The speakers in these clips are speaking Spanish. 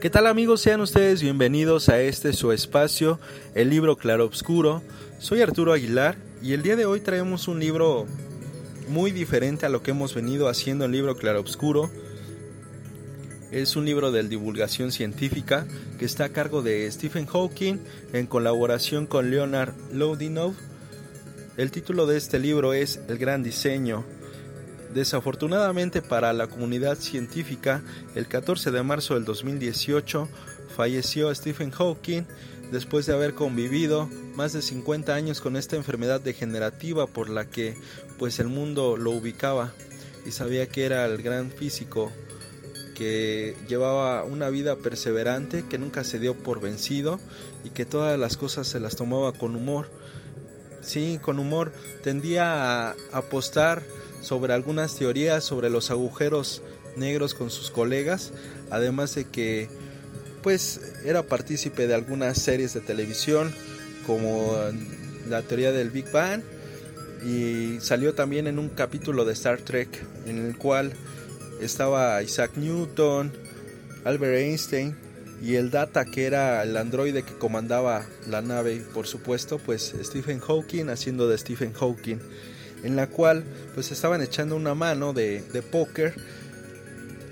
¿Qué tal amigos? Sean ustedes bienvenidos a este su espacio, el libro Claro Obscuro. Soy Arturo Aguilar y el día de hoy traemos un libro muy diferente a lo que hemos venido haciendo en el libro Claroscuro. Es un libro de divulgación científica que está a cargo de Stephen Hawking en colaboración con Leonard Lodinov. El título de este libro es El gran diseño. Desafortunadamente para la comunidad científica, el 14 de marzo del 2018 falleció Stephen Hawking después de haber convivido más de 50 años con esta enfermedad degenerativa por la que pues el mundo lo ubicaba y sabía que era el gran físico que llevaba una vida perseverante, que nunca se dio por vencido y que todas las cosas se las tomaba con humor. Sí, con humor tendía a apostar sobre algunas teorías sobre los agujeros negros con sus colegas, además de que pues era partícipe de algunas series de televisión como la teoría del Big Bang y salió también en un capítulo de Star Trek en el cual estaba Isaac Newton, Albert Einstein y el Data que era el androide que comandaba la nave y por supuesto pues Stephen Hawking haciendo de Stephen Hawking en la cual pues estaban echando una mano de, de póker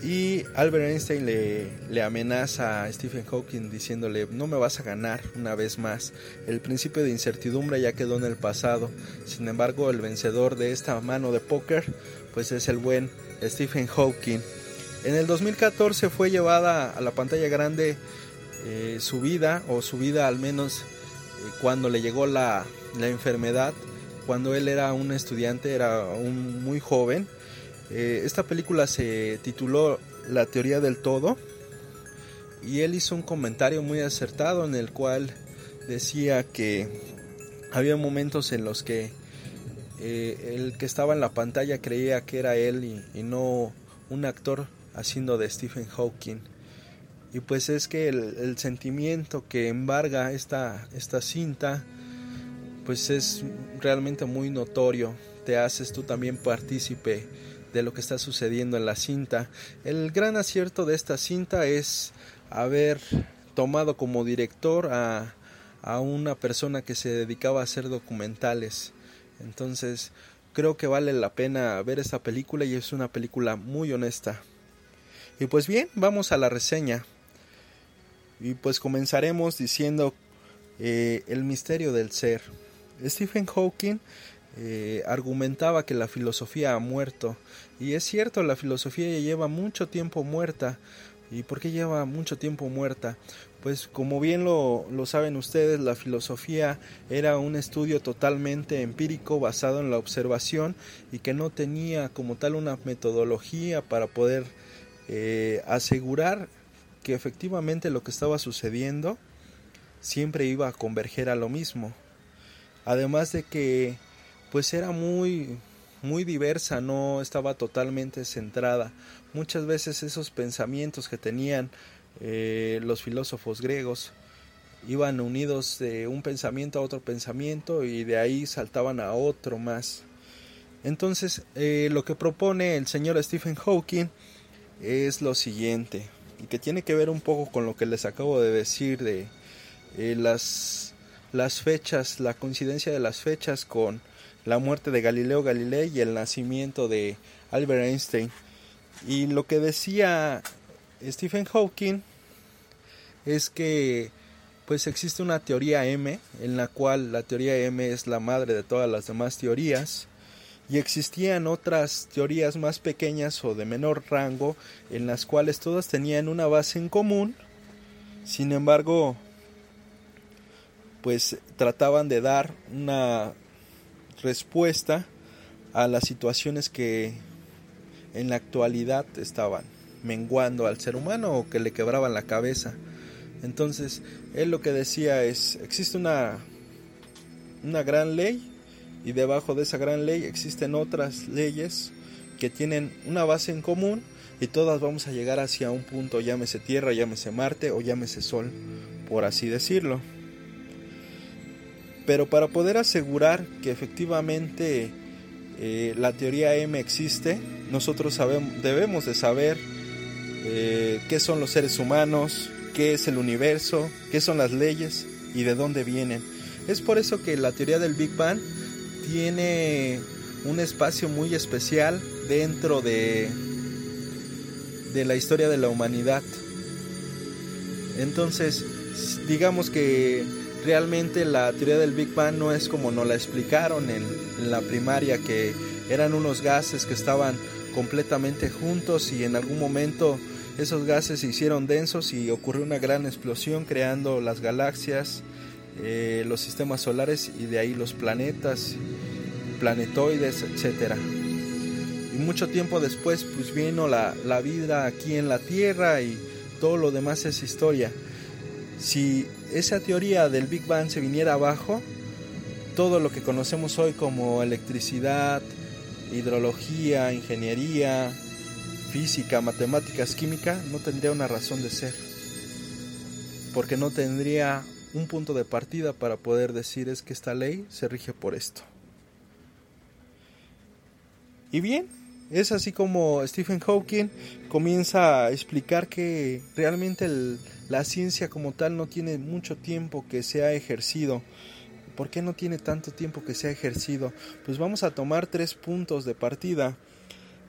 y Albert Einstein le, le, amenaza a Stephen Hawking diciéndole, no me vas a ganar una vez más. El principio de incertidumbre ya quedó en el pasado. Sin embargo, el vencedor de esta mano de póker, pues es el buen Stephen Hawking. En el 2014 fue llevada a la pantalla grande eh, su vida, o su vida al menos eh, cuando le llegó la, la enfermedad. Cuando él era un estudiante, era un muy joven eh, esta película se tituló La teoría del todo y él hizo un comentario muy acertado en el cual decía que había momentos en los que eh, el que estaba en la pantalla creía que era él y, no un actor haciendo de Stephen Hawking. Y pues es que el, el sentimiento que embarga esta, esta cinta pues es realmente muy notorio. Te haces tú también partícipe de lo que está sucediendo en la cinta. El gran acierto de esta cinta es haber tomado como director a, una persona que se dedicaba a hacer documentales. Entonces creo que vale la pena ver esta película y es una película muy honesta. Y pues bien, vamos a la reseña. Y pues comenzaremos diciendo eh, el misterio del ser. Stephen Hawking eh, argumentaba que la filosofía ha muerto. Y es cierto, la filosofía ya lleva mucho tiempo muerta. ¿Y por qué lleva mucho tiempo muerta? Pues como bien lo, lo, saben ustedes, la filosofía era un estudio totalmente empírico basado en la observación y que no tenía como tal una metodología para poder eh, asegurar que efectivamente lo que estaba sucediendo siempre iba a converger a lo mismo. Además de que pues era muy muy diversa, no estaba totalmente centrada. Muchas veces esos pensamientos que tenían eh, los filósofos griegos iban unidos de un pensamiento a otro pensamiento y de ahí saltaban a otro más. Entonces, eh, lo que propone el señor Stephen Hawking es lo siguiente, y que tiene que ver un poco con lo que les acabo de decir de eh, las, las fechas, la coincidencia de las fechas con la muerte de Galileo Galilei y el nacimiento de Albert Einstein. Y lo que decía Stephen Hawking es que pues existe una teoría M en la cual la teoría M es la madre de todas las demás teorías y existían otras teorías más pequeñas o de menor rango en las cuales todas tenían una base en común sin embargo pues trataban de dar una respuesta a las situaciones que en la actualidad estaban menguando al ser humano o que le quebraban la cabeza. Entonces, él lo que decía es, existe una, una gran ley y debajo de esa gran ley existen otras leyes que tienen una base en común y todas vamos a llegar hacia un punto, llámese Tierra, llámese Marte o llámese Sol, por así decirlo. Pero para poder asegurar que efectivamente eh, la teoría M existe, nosotros sabemos, debemos de saber eh, qué son los seres humanos, qué es el universo, qué son las leyes y de dónde vienen. Es por eso que la teoría del Big Bang tiene un espacio muy especial dentro de, de la historia de la humanidad. Entonces, digamos que realmente la teoría del Big Bang no es como nos la explicaron en, la primaria, que eran unos gases que estaban completamente juntos y en algún momento esos gases se hicieron densos y ocurrió una gran explosión creando las galaxias, eh, los sistemas solares y de ahí los planetas, planetoides, etc. Y mucho tiempo después pues vino la, la vida aquí en la Tierra y todo lo demás es historia. Si esa teoría del Big Bang se viniera abajo, todo lo que conocemos hoy como electricidad, hidrología, ingeniería, física, matemáticas, química, no tendría una razón de ser. Porque no tendría un punto de partida para poder decir es que esta ley se rige por esto. Y bien, es así como Stephen Hawking comienza a explicar que realmente la ciencia como tal no tiene mucho tiempo que se ha ejercido. ¿Por qué no tiene tanto tiempo que se ha ejercido? Pues vamos a tomar tres puntos de partida.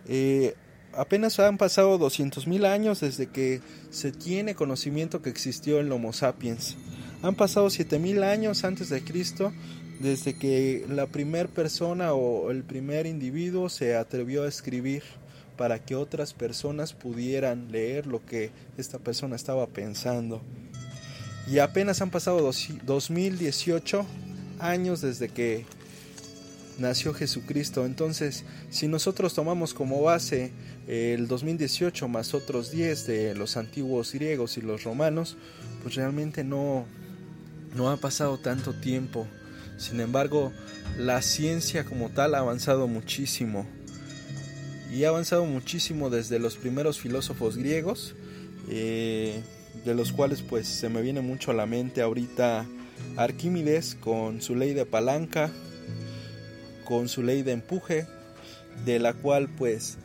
Eh, apenas han pasado 200.000 años desde que se tiene conocimiento que existió el Homo sapiens. Han pasado 7.000 años antes de Cristo desde que la primera persona o el primer individuo se atrevió a escribir para que otras personas pudieran leer lo que esta persona estaba pensando. Y apenas han pasado 2018 años desde que nació Jesucristo. Entonces, si nosotros tomamos como base el 2018 más otros 10 de los antiguos griegos y los romanos, pues realmente no, no ha pasado tanto tiempo. Sin embargo, la ciencia como tal ha avanzado muchísimo. Y ha avanzado muchísimo desde los primeros filósofos griegos, eh, de los cuales pues se me viene mucho a la mente ahorita Arquímedes con su ley de palanca, con su ley de empuje, de la cual pues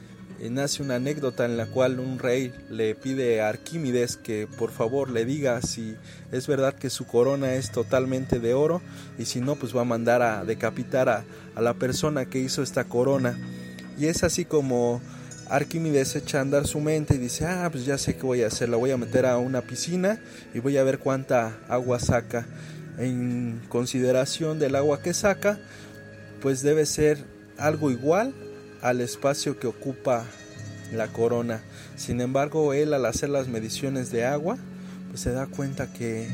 nace una anécdota en la cual un rey le pide a Arquímedes que por favor le diga si es verdad que su corona es totalmente de oro y si no pues va a mandar a decapitar a, a la persona que hizo esta corona. Y es así como Arquímedes echa a andar su mente y dice, ah, pues ya sé qué voy a hacer, la voy a meter a una piscina y voy a ver cuánta agua saca. En consideración del agua que saca, pues debe ser algo igual al espacio que ocupa la corona. Sin embargo, él al hacer las mediciones de agua, pues se da cuenta que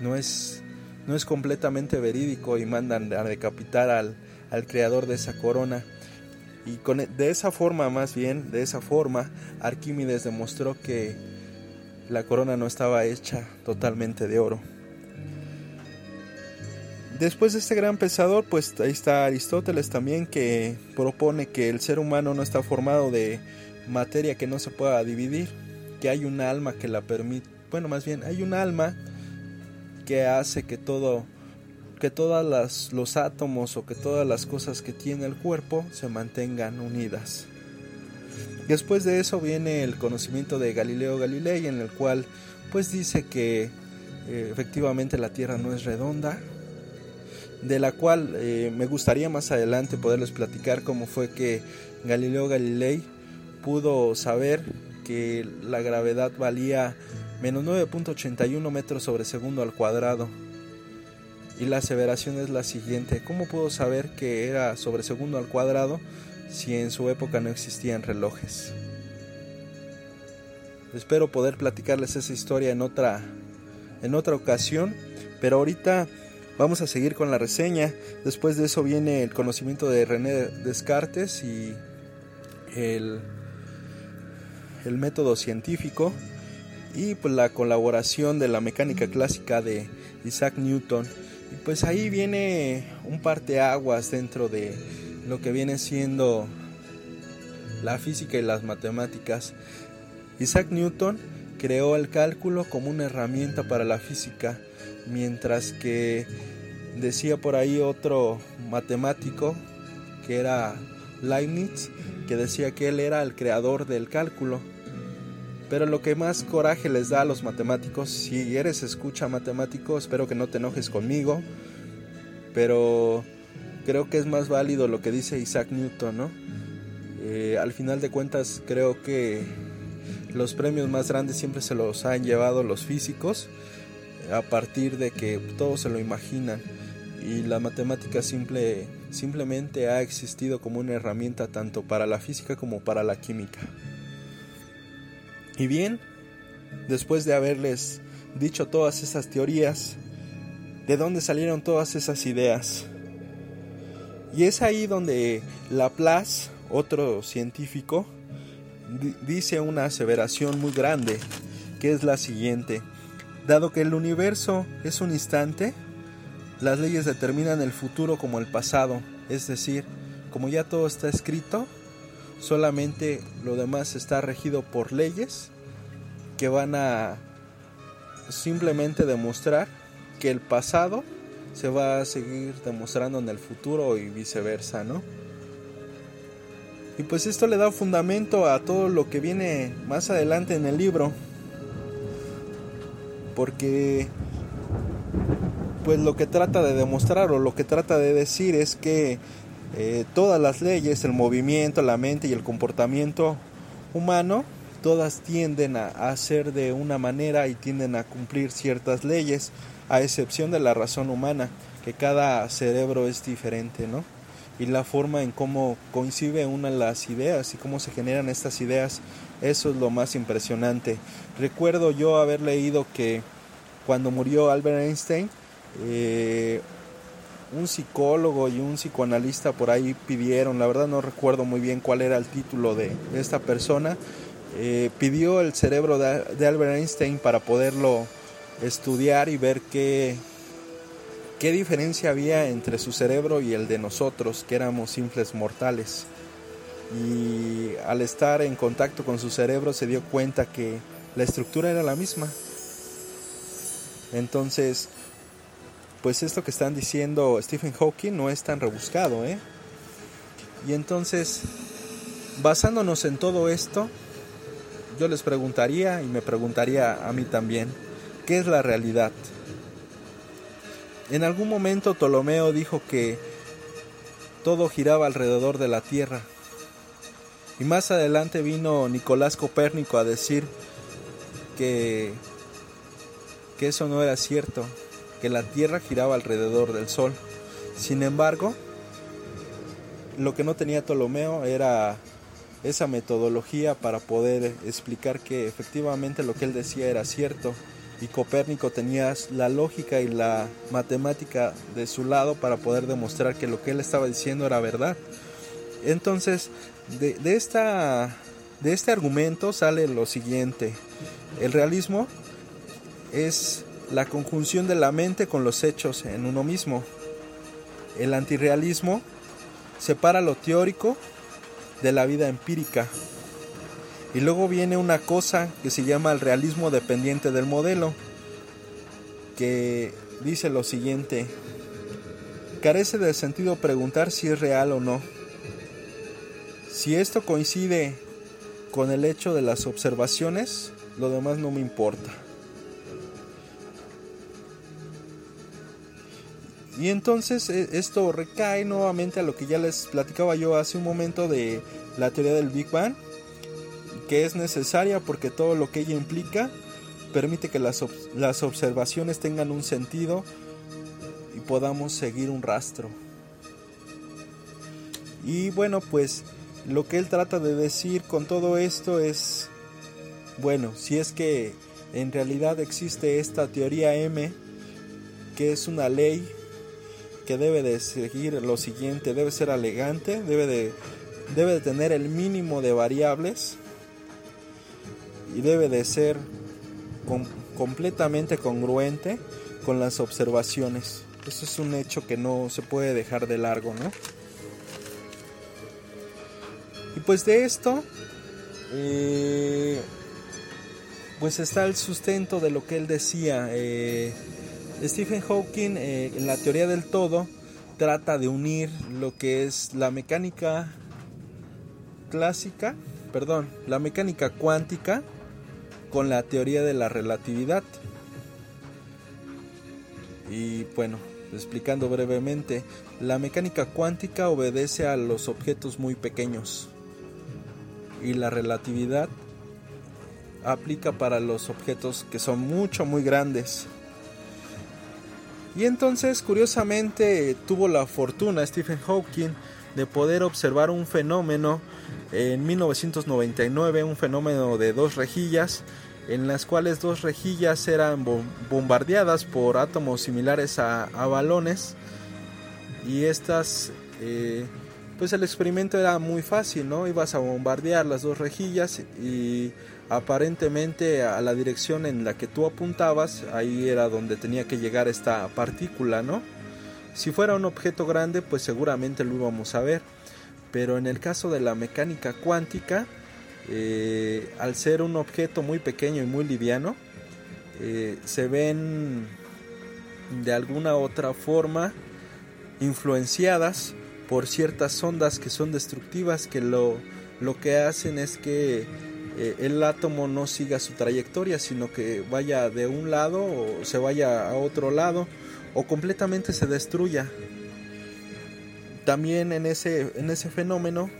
no es, no es completamente verídico y mandan a decapitar al, al creador de esa corona. Y con, e, de esa forma, más bien, de esa forma, Arquímedes demostró que la corona no estaba hecha totalmente de oro. Después de este gran pensador, pues ahí está Aristóteles también que propone que el ser humano no está formado de materia que no se pueda dividir, que hay un alma que la permite, bueno, más bien hay un alma que hace que todo que todos los átomos o que todas las cosas que tiene el cuerpo se mantengan unidas. Después de eso viene el conocimiento de Galileo Galilei en el cual pues dice que eh, efectivamente la Tierra no es redonda, de la cual eh, me gustaría más adelante poderles platicar cómo fue que Galileo Galilei pudo saber que la gravedad valía menos 9.81 metros sobre segundo al cuadrado. Y la aseveración es la siguiente, ¿cómo pudo saber que era sobre segundo al cuadrado si en su época no existían relojes? Espero poder platicarles esa historia en otra, en otra ocasión, pero ahorita Vamos a seguir con la reseña. Después de eso viene el conocimiento de René Descartes y el, el método científico y pues la colaboración de la mecánica clásica de Isaac Newton. Y pues ahí viene un parteaguas dentro de lo que viene siendo la física y las matemáticas. Isaac Newton creó el cálculo como una herramienta para la física, mientras que decía por ahí otro matemático que era Leibniz, que decía que él era el creador del cálculo. Pero lo que más coraje les da a los matemáticos, si eres escucha matemático, espero que no te enojes conmigo, pero creo que es más válido lo que dice Isaac Newton, ¿no? Eh, al final de cuentas creo que los premios más grandes siempre se los han llevado los físicos a partir de que todos se lo imaginan y la matemática simple, simplemente ha existido como una herramienta tanto para la física como para la química. Y bien, después de haberles dicho todas esas teorías, ¿de dónde salieron todas esas ideas? Y es ahí donde Laplace, otro científico, dice una aseveración muy grande, que es la siguiente. Dado que el universo es un instante, las leyes determinan el futuro como el pasado, es decir, como ya todo está escrito, solamente lo demás está regido por leyes que van a simplemente demostrar que el pasado se va a seguir demostrando en el futuro y viceversa, ¿no? Y pues esto le da fundamento a todo lo que viene más adelante en el libro. Porque pues lo que trata de demostrar o lo que trata de decir es que eh, todas las leyes, el movimiento, la mente y el comportamiento humano, todas tienden a, ser de una manera y tienden a cumplir ciertas leyes, a excepción de la razón humana, que cada cerebro es diferente, ¿no? Y la forma en cómo coincide una de las ideas y cómo se generan estas ideas, eso es lo más impresionante. Recuerdo yo haber leído que cuando murió Albert Einstein, eh, un psicólogo y un psicoanalista por ahí pidieron, la verdad no recuerdo muy bien cuál era el título de, esta persona, eh, pidió el cerebro de, Albert Einstein para poderlo estudiar y ver qué, qué diferencia había entre su cerebro y el de nosotros, que éramos simples mortales. Y al estar en contacto con su cerebro se dio cuenta que la estructura era la misma. Entonces, pues esto que están diciendo Stephen Hawking no es tan rebuscado, ¿eh? Y entonces, basándonos en todo esto, yo les preguntaría y me preguntaría a mí también, ¿qué es la realidad? En algún momento Ptolomeo dijo que todo giraba alrededor de la Tierra. Y más adelante vino Nicolás Copérnico a decir que, que eso no era cierto, que la Tierra giraba alrededor del Sol. Sin embargo, lo que no tenía Ptolomeo era esa metodología para poder explicar que efectivamente lo que él decía era cierto y Copérnico tenía la lógica y la matemática de su lado para poder demostrar que lo que él estaba diciendo era verdad. Entonces, de, esta, de este argumento sale lo siguiente. El realismo es la conjunción de la mente con los hechos en uno mismo. El antirrealismo separa lo teórico de la vida empírica. Y luego viene una cosa que se llama el realismo dependiente del modelo, que dice lo siguiente, carece de sentido preguntar si es real o no. Si esto coincide con el hecho de las observaciones, lo demás no me importa. Y entonces e, esto recae nuevamente a lo que ya les platicaba yo hace un momento de la teoría del Big Bang, que es necesaria porque todo lo que ella implica permite que las, las observaciones tengan un sentido y podamos seguir un rastro. Y bueno, pues lo que él trata de decir con todo esto es, bueno, si es que en realidad existe esta teoría M, que es una ley que debe de seguir lo siguiente, debe ser elegante, debe de, debe de tener el mínimo de variables y debe de ser completamente congruente con las observaciones. Eso es un hecho que no se puede dejar de largo, ¿no? Pues de esto, eh, pues está el sustento de lo que él decía. Eh, Stephen Hawking, eh, en la teoría del todo, trata de unir lo que es la mecánica clásica, perdón, la mecánica cuántica con la teoría de la relatividad. Y bueno, explicando brevemente, la mecánica cuántica obedece a los objetos muy pequeños y la relatividad aplica para los objetos que son mucho muy grandes. Y entonces, curiosamente, tuvo la fortuna Stephen Hawking de poder observar un fenómeno en 1999, un fenómeno de dos rejillas, en las cuales dos rejillas eran bombardeadas por átomos similares a, balones y estas eh, pues el experimento era muy fácil, ¿no? Ibas a bombardear las dos rejillas y aparentemente a la dirección en la que tú apuntabas, ahí era donde tenía que llegar esta partícula, ¿no? Si fuera un objeto grande, pues seguramente lo íbamos a ver. Pero en el caso de la mecánica cuántica, eh, al ser un objeto muy pequeño y muy liviano, eh, se ven de alguna otra forma influenciadas por ciertas ondas que son destructivas que lo, lo que hacen es que eh, el átomo no siga su trayectoria sino que vaya de un lado o se vaya a otro lado o completamente se destruya. También en ese, en ese fenómeno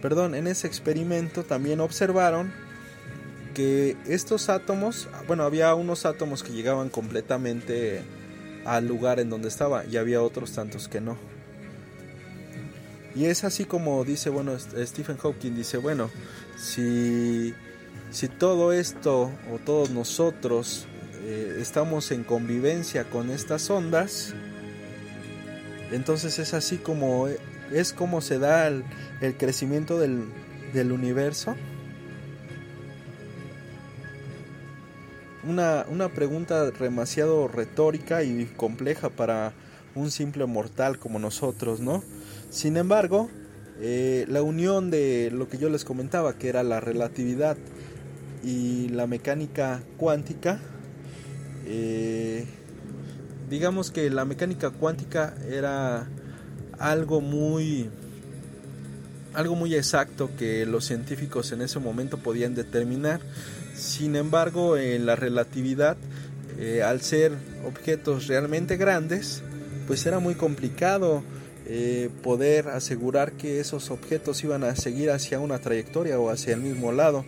perdón en ese experimento también observaron que estos átomos bueno había unos átomos que llegaban completamente al lugar en donde estaba y había otros tantos que no y es así como dice, bueno, Stephen Hawking dice, bueno, si, si todo esto o todos nosotros eh, estamos en convivencia con estas ondas, entonces es así como es como se da el, crecimiento del, del universo. Una, una, pregunta demasiado retórica y compleja para un simple mortal como nosotros, ¿no? Sin embargo, eh, la unión de lo que yo les comentaba, que era la relatividad y la mecánica cuántica, eh, digamos que la mecánica cuántica era algo muy algo muy exacto que los científicos en ese momento podían determinar. Sin embargo, en la relatividad, eh, al ser objetos realmente grandes, pues era muy complicado eh, poder asegurar que esos objetos iban a seguir hacia una trayectoria o hacia el mismo lado.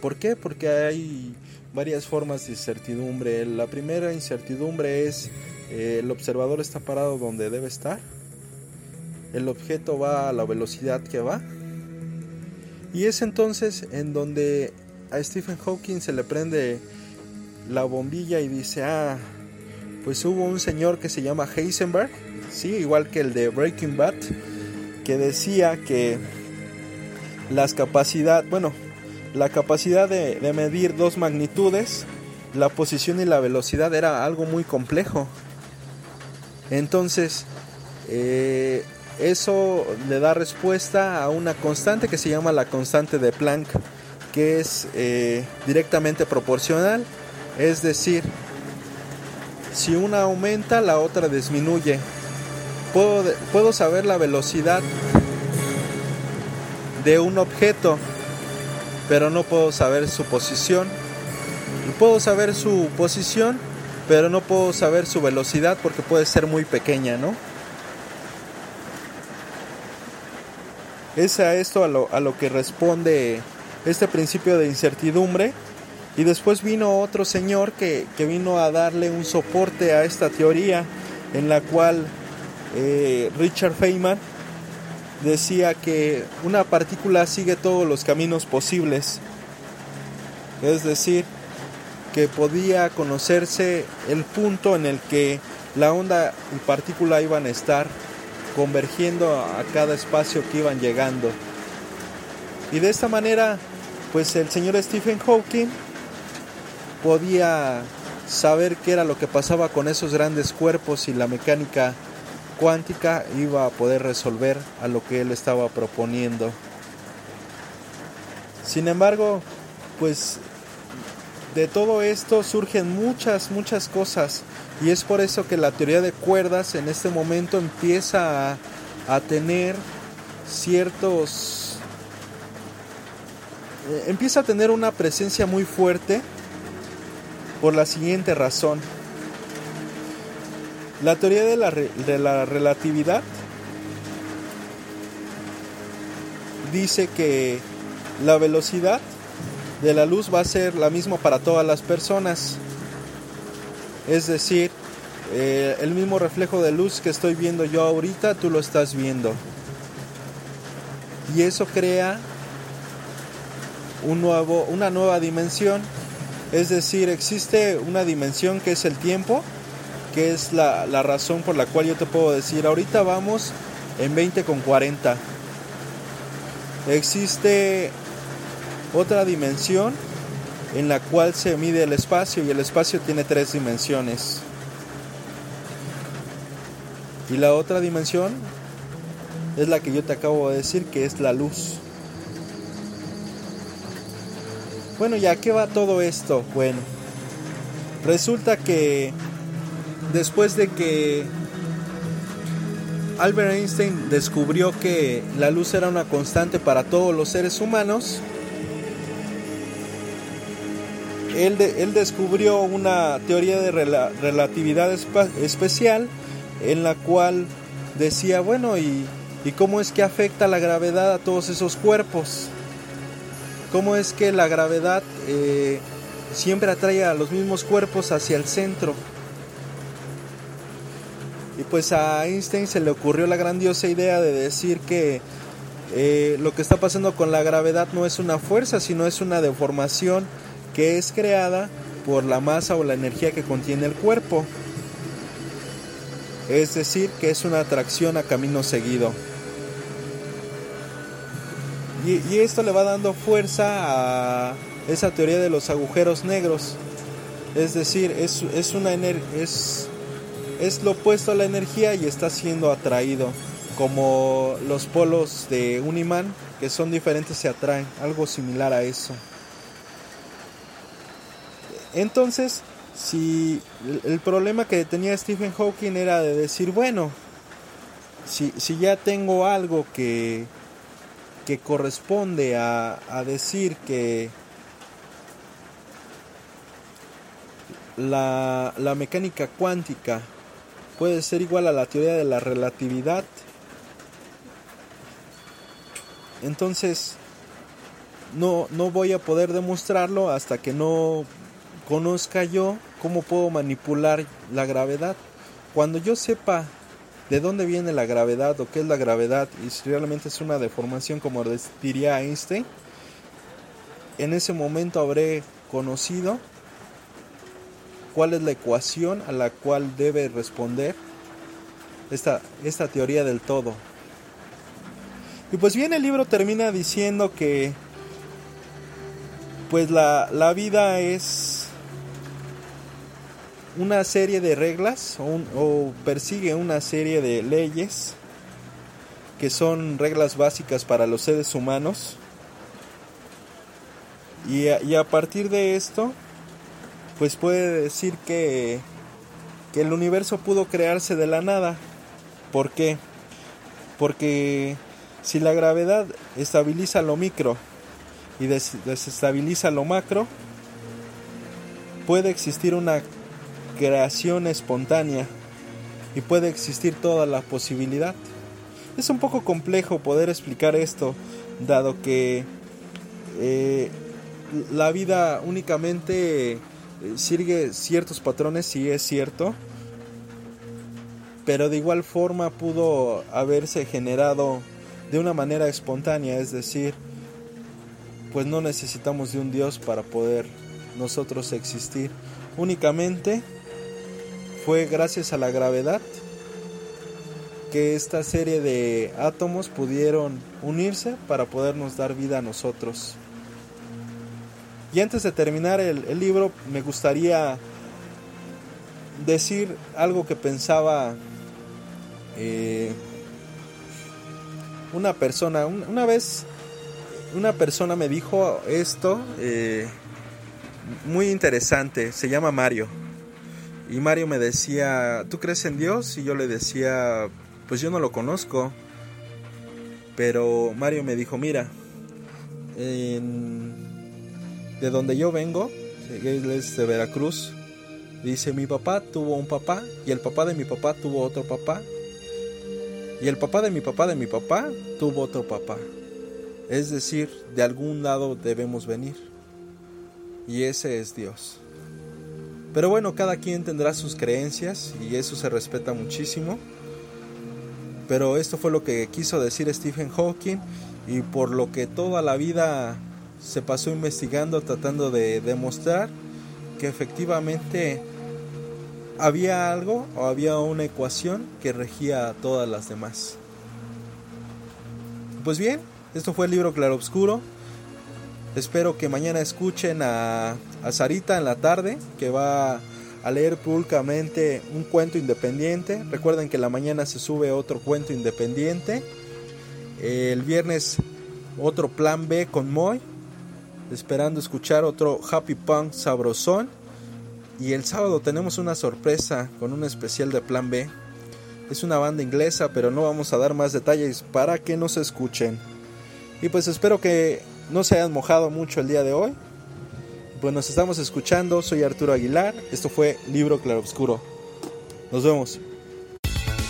¿Por qué? Porque hay varias formas de incertidumbre. La primera incertidumbre es eh, el observador está parado donde debe estar, el objeto va a la velocidad que va, y es entonces en donde a Stephen Hawking se le prende la bombilla y dice, ah, pues hubo un señor que se llama Heisenberg, sí, igual que el de Breaking Bad, que decía que las capacidad, bueno, la capacidad de, medir dos magnitudes, la posición y la velocidad era algo muy complejo. Entonces, eh, eso le da respuesta a una constante que se llama la constante de Planck, que es eh, directamente proporcional, es decir, si una aumenta, la otra disminuye puedo, saber la velocidad de un objeto, pero no puedo saber su posición. Puedo saber su posición, pero no puedo saber su velocidad porque puede ser muy pequeña, ¿no? Es a esto a lo, a lo que responde este principio de incertidumbre. Y después vino otro señor que, que vino a darle un soporte a esta teoría en la cual eh, Richard Feynman decía que una partícula sigue todos los caminos posibles. Es decir, que podía conocerse el punto en el que la onda y partícula iban a estar convergiendo a cada espacio que iban llegando. Y de esta manera pues el señor Stephen Hawking podía saber qué era lo que pasaba con esos grandes cuerpos y la mecánica cuántica iba a poder resolver a lo que él estaba proponiendo. Sin embargo, pues de todo esto surgen muchas, muchas cosas y es por eso que la teoría de cuerdas en este momento empieza a, tener ciertos... Eh, empieza a tener una presencia muy fuerte por la siguiente razón. La teoría de la, de la relatividad dice que la velocidad de la luz va a ser la misma para todas las personas. Es decir, eh, el mismo reflejo de luz que estoy viendo yo ahorita, tú lo estás viendo. Y eso crea un nuevo, una nueva dimensión. Es decir, existe una dimensión que es el tiempo, que es la, la razón por la cual yo te puedo decir, ahorita vamos en 20 con 40. Existe otra dimensión en la cual se mide el espacio y el espacio tiene tres dimensiones. Y la otra dimensión es la que yo te acabo de decir, que es la luz. Bueno, ¿ya qué va todo esto? Bueno, resulta que después de que Albert Einstein descubrió que la luz era una constante para todos los seres humanos, él, descubrió una teoría de relatividad especial en la cual decía, bueno, ¿y, ¿y cómo es que afecta la gravedad a todos esos cuerpos? ¿Cómo es que la gravedad eh, siempre atrae a los mismos cuerpos hacia el centro? Y pues a Einstein se le ocurrió la grandiosa idea de decir que eh, lo que está pasando con la gravedad no es una fuerza, sino es una deformación que es creada por la masa o la energía que contiene el cuerpo. Es decir, que es una atracción a camino seguido. Y, esto le va dando fuerza a esa teoría de los agujeros negros. Es decir, es, es, una es, es lo opuesto a la energía y está siendo atraído. Como los polos de un imán que son diferentes se atraen. Algo similar a eso. Entonces, si el problema que tenía Stephen Hawking era de decir, bueno, si, si ya tengo algo que, que corresponde a, a decir que la, la mecánica cuántica puede ser igual a la teoría de la relatividad, entonces no, no voy a poder demostrarlo hasta que no conozca yo cómo puedo manipular la gravedad. Cuando yo sepa de dónde viene la gravedad o qué es la gravedad y si realmente es una deformación como diría Einstein, en ese momento habré conocido cuál es la ecuación a la cual debe responder esta, esta teoría del todo. Y pues bien, el libro termina diciendo que pues la, la vida es una serie de reglas o, persigue una serie de leyes que son reglas básicas para los seres humanos. Y a, y a partir de esto, pues puede decir que, que el universo pudo crearse de la nada. ¿Por qué? Porque si la gravedad estabiliza lo micro y desestabiliza lo macro, puede existir una creación espontánea y puede existir toda la posibilidad. Es un poco complejo poder explicar esto, dado que eh, la vida únicamente sigue ciertos patrones, si es cierto, pero de igual forma pudo haberse generado de una manera espontánea, es decir, pues no necesitamos de un Dios para poder nosotros existir. Únicamente fue gracias a la gravedad que esta serie de átomos pudieron unirse para podernos dar vida a nosotros. Y antes de terminar el, libro, me gustaría decir algo que pensaba eh, una persona. Una vez una persona me dijo esto eh, muy interesante, se llama Mario. Y Mario me decía, ¿tú crees en Dios? Y yo le decía, pues yo no lo conozco. Pero Mario me dijo, mira, de donde yo vengo, él es de Veracruz, dice, mi papá tuvo un papá y el papá de mi papá tuvo otro papá. Y el papá de mi papá de mi papá tuvo otro papá. Es decir, de algún lado debemos venir. Y ese es Dios. Pero bueno, cada quien tendrá sus creencias y eso se respeta muchísimo. Pero esto fue lo que quiso decir Stephen Hawking y por lo que toda la vida se pasó investigando tratando de demostrar que efectivamente había algo o había una ecuación que regía a todas las demás. Pues bien, esto fue el libro Claroscuro. Espero que mañana escuchen a, a Sarita en la tarde, que va a leer públicamente un cuento independiente. Recuerden que la mañana se sube otro cuento independiente. El viernes otro plan B con Moy. Esperando escuchar otro Happy Punk sabrosón. Y el sábado tenemos una sorpresa con un especial de plan B. Es una banda inglesa, pero no vamos a dar más detalles para que nos escuchen. Y pues espero que no se hayan mojado mucho el día de hoy. Pues nos estamos escuchando, soy Arturo Aguilar, esto fue Libro Claroscuro. Nos vemos.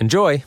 Enjoy!